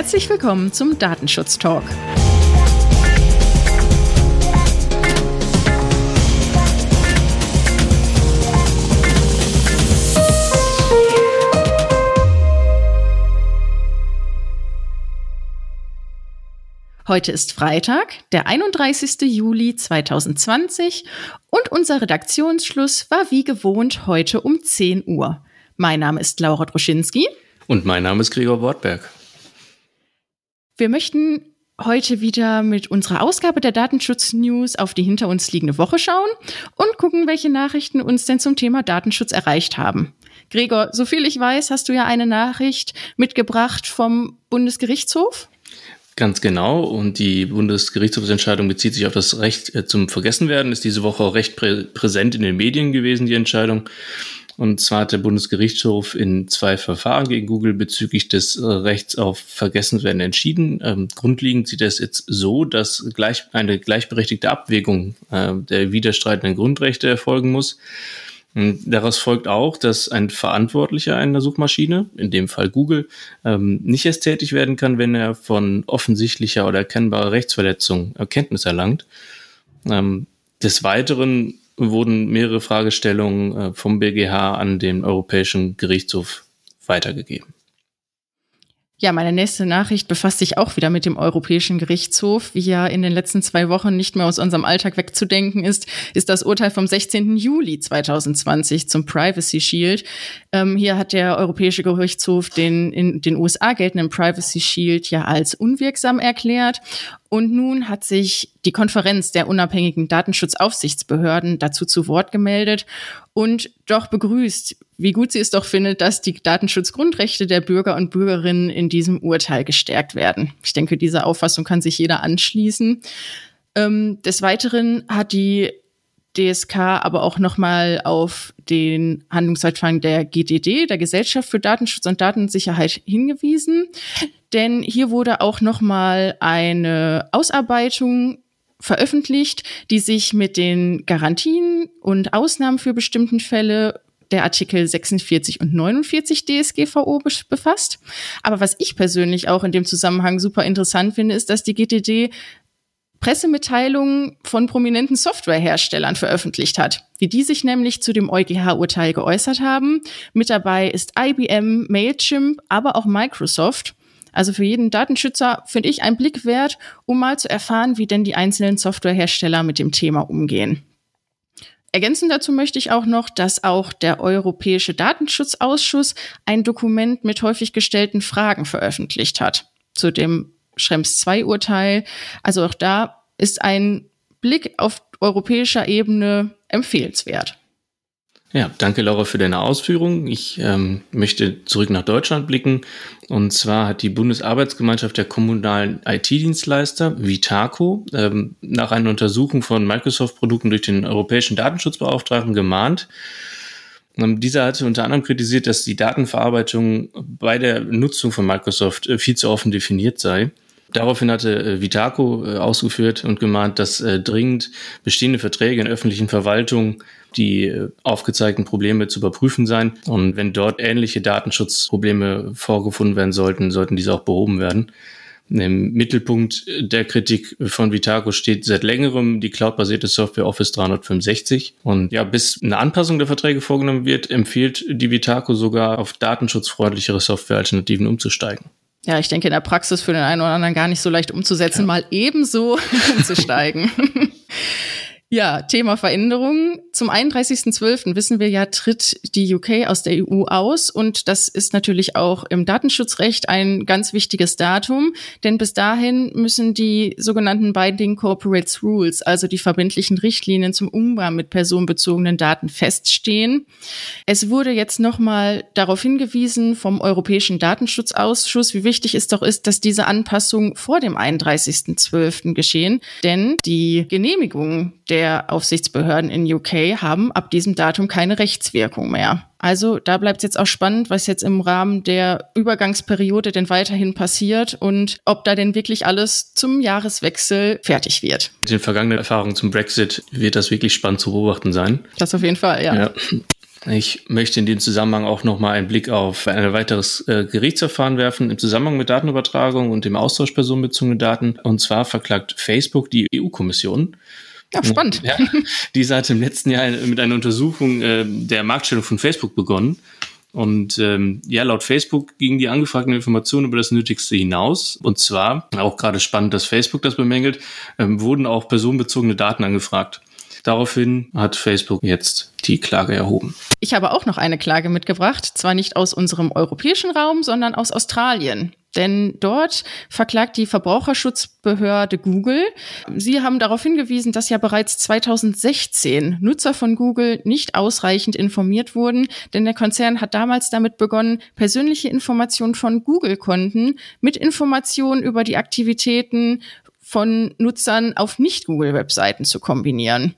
Herzlich willkommen zum Datenschutz Talk. Heute ist Freitag, der 31. Juli 2020 und unser Redaktionsschluss war wie gewohnt heute um 10 Uhr. Mein Name ist Laura Droschinski. Und mein Name ist Gregor Wortberg. Wir möchten heute wieder mit unserer Ausgabe der Datenschutz-News auf die hinter uns liegende Woche schauen und gucken, welche Nachrichten uns denn zum Thema Datenschutz erreicht haben. Gregor, soviel ich weiß, hast du ja eine Nachricht mitgebracht vom Bundesgerichtshof. Ganz genau. Und die Bundesgerichtshofsentscheidung bezieht sich auf das Recht äh, zum Vergessenwerden. Ist diese Woche auch recht prä präsent in den Medien gewesen, die Entscheidung. Und zwar hat der Bundesgerichtshof in zwei Verfahren gegen Google bezüglich des äh, Rechts auf Vergessenwerden entschieden. Ähm, grundlegend sieht es jetzt so, dass gleich eine gleichberechtigte Abwägung äh, der widerstreitenden Grundrechte erfolgen muss. Und daraus folgt auch, dass ein Verantwortlicher einer Suchmaschine, in dem Fall Google, ähm, nicht erst tätig werden kann, wenn er von offensichtlicher oder erkennbarer Rechtsverletzung Erkenntnis erlangt. Ähm, des Weiteren wurden mehrere Fragestellungen äh, vom BGH an den Europäischen Gerichtshof weitergegeben. Ja, meine nächste Nachricht befasst sich auch wieder mit dem Europäischen Gerichtshof. Wie ja in den letzten zwei Wochen nicht mehr aus unserem Alltag wegzudenken ist, ist das Urteil vom 16. Juli 2020 zum Privacy Shield. Ähm, hier hat der Europäische Gerichtshof den in den USA geltenden Privacy Shield ja als unwirksam erklärt. Und nun hat sich die Konferenz der unabhängigen Datenschutzaufsichtsbehörden dazu zu Wort gemeldet und doch begrüßt, wie gut sie es doch findet, dass die Datenschutzgrundrechte der Bürger und Bürgerinnen in diesem Urteil gestärkt werden. Ich denke, diese Auffassung kann sich jeder anschließen. Ähm, des Weiteren hat die DSK aber auch nochmal auf den Handlungszeitfang der GDD, der Gesellschaft für Datenschutz und Datensicherheit, hingewiesen. Denn hier wurde auch nochmal eine Ausarbeitung veröffentlicht, die sich mit den Garantien und Ausnahmen für bestimmten Fälle der Artikel 46 und 49 DSGVO befasst. Aber was ich persönlich auch in dem Zusammenhang super interessant finde, ist, dass die GTD Pressemitteilungen von prominenten Softwareherstellern veröffentlicht hat, wie die sich nämlich zu dem EuGH-Urteil geäußert haben. Mit dabei ist IBM, Mailchimp, aber auch Microsoft. Also für jeden Datenschützer finde ich ein Blick wert, um mal zu erfahren, wie denn die einzelnen Softwarehersteller mit dem Thema umgehen. Ergänzend dazu möchte ich auch noch, dass auch der Europäische Datenschutzausschuss ein Dokument mit häufig gestellten Fragen veröffentlicht hat zu dem Schrems II Urteil. Also auch da ist ein Blick auf europäischer Ebene empfehlenswert. Ja, danke Laura für deine Ausführungen. Ich ähm, möchte zurück nach Deutschland blicken. Und zwar hat die Bundesarbeitsgemeinschaft der kommunalen IT-Dienstleister, Vitaco, ähm, nach einer Untersuchung von Microsoft-Produkten durch den europäischen Datenschutzbeauftragten gemahnt. Ähm, dieser hatte unter anderem kritisiert, dass die Datenverarbeitung bei der Nutzung von Microsoft äh, viel zu offen definiert sei. Daraufhin hatte äh, Vitaco äh, ausgeführt und gemahnt, dass äh, dringend bestehende Verträge in öffentlichen Verwaltungen die aufgezeigten Probleme zu überprüfen seien. Und wenn dort ähnliche Datenschutzprobleme vorgefunden werden sollten, sollten diese auch behoben werden. Im Mittelpunkt der Kritik von Vitaco steht seit längerem die cloudbasierte Software Office 365. Und ja, bis eine Anpassung der Verträge vorgenommen wird, empfiehlt die Vitaco sogar auf datenschutzfreundlichere Softwarealternativen umzusteigen ja, ich denke in der Praxis für den einen oder anderen gar nicht so leicht umzusetzen, ja. mal ebenso umzusteigen. Ja, Thema Veränderungen. Zum 31.12. wissen wir ja, tritt die UK aus der EU aus und das ist natürlich auch im Datenschutzrecht ein ganz wichtiges Datum, denn bis dahin müssen die sogenannten Binding Corporate Rules, also die verbindlichen Richtlinien zum Umgang mit personenbezogenen Daten feststehen. Es wurde jetzt nochmal darauf hingewiesen vom Europäischen Datenschutzausschuss, wie wichtig es doch ist, dass diese Anpassungen vor dem 31.12. geschehen, denn die Genehmigung der der Aufsichtsbehörden in UK haben ab diesem Datum keine Rechtswirkung mehr. Also da bleibt es jetzt auch spannend, was jetzt im Rahmen der Übergangsperiode denn weiterhin passiert und ob da denn wirklich alles zum Jahreswechsel fertig wird. Mit den vergangenen Erfahrungen zum Brexit wird das wirklich spannend zu beobachten sein. Das auf jeden Fall, ja. ja. Ich möchte in dem Zusammenhang auch nochmal einen Blick auf ein weiteres äh, Gerichtsverfahren werfen im Zusammenhang mit Datenübertragung und dem Austausch personenbezogene Daten. Und zwar verklagt Facebook die EU-Kommission. Ja, spannend. Ja, die hat im letzten Jahr mit einer Untersuchung äh, der Marktstellung von Facebook begonnen. Und ähm, ja, laut Facebook gingen die angefragten Informationen über das Nötigste hinaus. Und zwar, auch gerade spannend, dass Facebook das bemängelt, ähm, wurden auch personenbezogene Daten angefragt. Daraufhin hat Facebook jetzt die Klage erhoben. Ich habe auch noch eine Klage mitgebracht, zwar nicht aus unserem europäischen Raum, sondern aus Australien. Denn dort verklagt die Verbraucherschutzbehörde Google. Sie haben darauf hingewiesen, dass ja bereits 2016 Nutzer von Google nicht ausreichend informiert wurden, denn der Konzern hat damals damit begonnen, persönliche Informationen von Google-Konten mit Informationen über die Aktivitäten von Nutzern auf Nicht-Google-Webseiten zu kombinieren.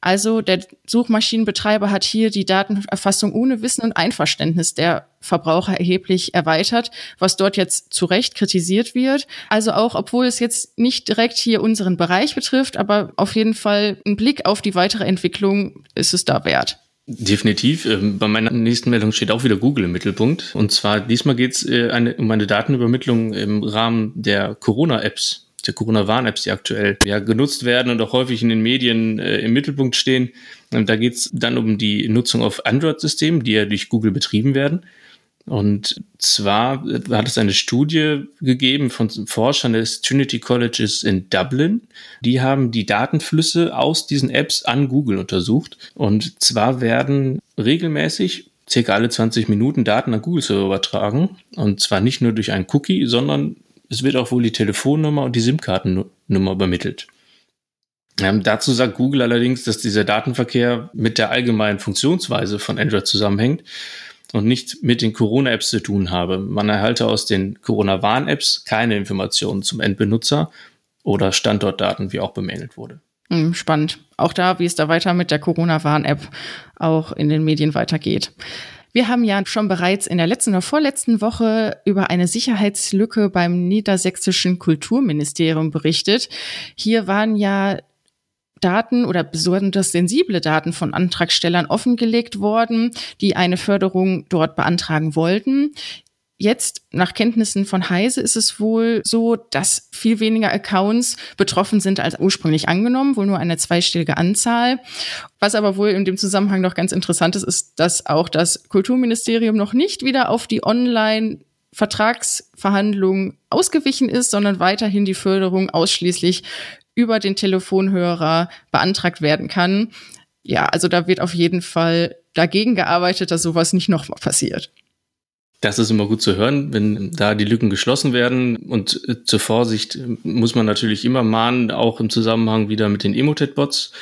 Also der Suchmaschinenbetreiber hat hier die Datenerfassung ohne Wissen und Einverständnis der Verbraucher erheblich erweitert, was dort jetzt zu Recht kritisiert wird. Also auch, obwohl es jetzt nicht direkt hier unseren Bereich betrifft, aber auf jeden Fall ein Blick auf die weitere Entwicklung ist es da wert. Definitiv. Ähm, bei meiner nächsten Meldung steht auch wieder Google im Mittelpunkt. Und zwar diesmal geht es äh, um eine Datenübermittlung im Rahmen der Corona-Apps der Corona-Warn-Apps, die aktuell ja, genutzt werden und auch häufig in den Medien äh, im Mittelpunkt stehen. Und da geht es dann um die Nutzung auf Android-Systemen, die ja durch Google betrieben werden. Und zwar hat es eine Studie gegeben von Forschern des Trinity Colleges in Dublin. Die haben die Datenflüsse aus diesen Apps an Google untersucht. Und zwar werden regelmäßig circa alle 20 Minuten Daten an Google Server übertragen. Und zwar nicht nur durch einen Cookie, sondern es wird auch wohl die Telefonnummer und die SIM-Kartennummer übermittelt. Ähm, dazu sagt Google allerdings, dass dieser Datenverkehr mit der allgemeinen Funktionsweise von Android zusammenhängt und nicht mit den Corona-Apps zu tun habe. Man erhalte aus den Corona-Warn-Apps keine Informationen zum Endbenutzer oder Standortdaten, wie auch bemängelt wurde. Hm, spannend. Auch da, wie es da weiter mit der Corona-Warn-App auch in den Medien weitergeht. Wir haben ja schon bereits in der letzten oder vorletzten Woche über eine Sicherheitslücke beim niedersächsischen Kulturministerium berichtet. Hier waren ja Daten oder besonders sensible Daten von Antragstellern offengelegt worden, die eine Förderung dort beantragen wollten. Jetzt, nach Kenntnissen von Heise, ist es wohl so, dass viel weniger Accounts betroffen sind als ursprünglich angenommen, wohl nur eine zweistellige Anzahl. Was aber wohl in dem Zusammenhang noch ganz interessant ist, ist, dass auch das Kulturministerium noch nicht wieder auf die Online Vertragsverhandlungen ausgewichen ist, sondern weiterhin die Förderung ausschließlich über den Telefonhörer beantragt werden kann. Ja, also da wird auf jeden Fall dagegen gearbeitet, dass sowas nicht nochmal passiert. Das ist immer gut zu hören, wenn da die Lücken geschlossen werden. Und äh, zur Vorsicht muss man natürlich immer mahnen, auch im Zusammenhang wieder mit den Emotet-Bots,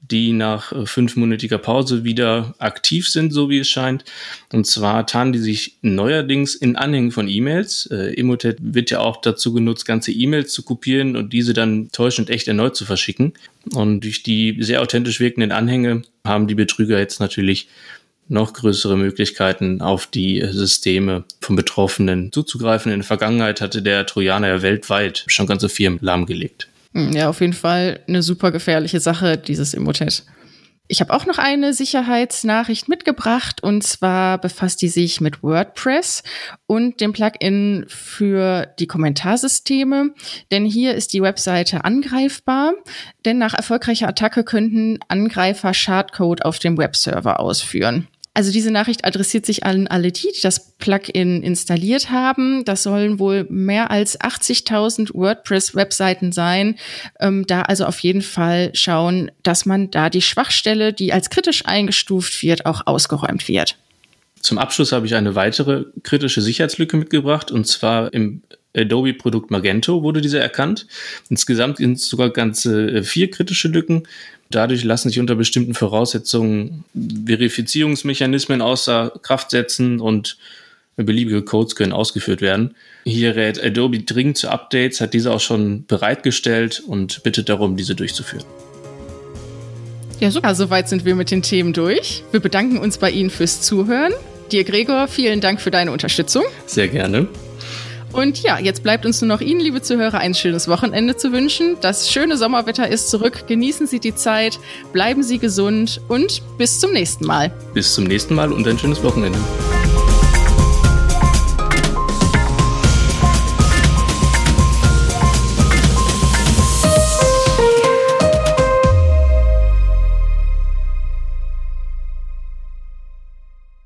die nach äh, fünfmonatiger Pause wieder aktiv sind, so wie es scheint. Und zwar tarnen die sich neuerdings in Anhängen von E-Mails. Äh, Emotet wird ja auch dazu genutzt, ganze E-Mails zu kopieren und diese dann täuschend echt erneut zu verschicken. Und durch die sehr authentisch wirkenden Anhänge haben die Betrüger jetzt natürlich noch größere Möglichkeiten auf die Systeme von Betroffenen zuzugreifen. In der Vergangenheit hatte der Trojaner ja weltweit schon ganze Firmen lahmgelegt. Hm, ja, auf jeden Fall eine super gefährliche Sache, dieses Emotet. Ich habe auch noch eine Sicherheitsnachricht mitgebracht und zwar befasst die sich mit WordPress und dem Plugin für die Kommentarsysteme. Denn hier ist die Webseite angreifbar, denn nach erfolgreicher Attacke könnten Angreifer Schadcode auf dem Webserver ausführen. Also diese Nachricht adressiert sich an alle die, die das Plugin installiert haben. Das sollen wohl mehr als 80.000 WordPress-Webseiten sein. Ähm, da also auf jeden Fall schauen, dass man da die Schwachstelle, die als kritisch eingestuft wird, auch ausgeräumt wird. Zum Abschluss habe ich eine weitere kritische Sicherheitslücke mitgebracht und zwar im Adobe-Produkt Magento wurde diese erkannt. Insgesamt sind es sogar ganze äh, vier kritische Lücken. Dadurch lassen sich unter bestimmten Voraussetzungen Verifizierungsmechanismen außer Kraft setzen und beliebige Codes können ausgeführt werden. Hier rät Adobe dringend zu Updates, hat diese auch schon bereitgestellt und bittet darum, diese durchzuführen. Ja, super. Soweit sind wir mit den Themen durch. Wir bedanken uns bei Ihnen fürs Zuhören. Dir, Gregor, vielen Dank für deine Unterstützung. Sehr gerne. Und ja, jetzt bleibt uns nur noch Ihnen, liebe Zuhörer, ein schönes Wochenende zu wünschen. Das schöne Sommerwetter ist zurück. Genießen Sie die Zeit, bleiben Sie gesund und bis zum nächsten Mal. Bis zum nächsten Mal und ein schönes Wochenende.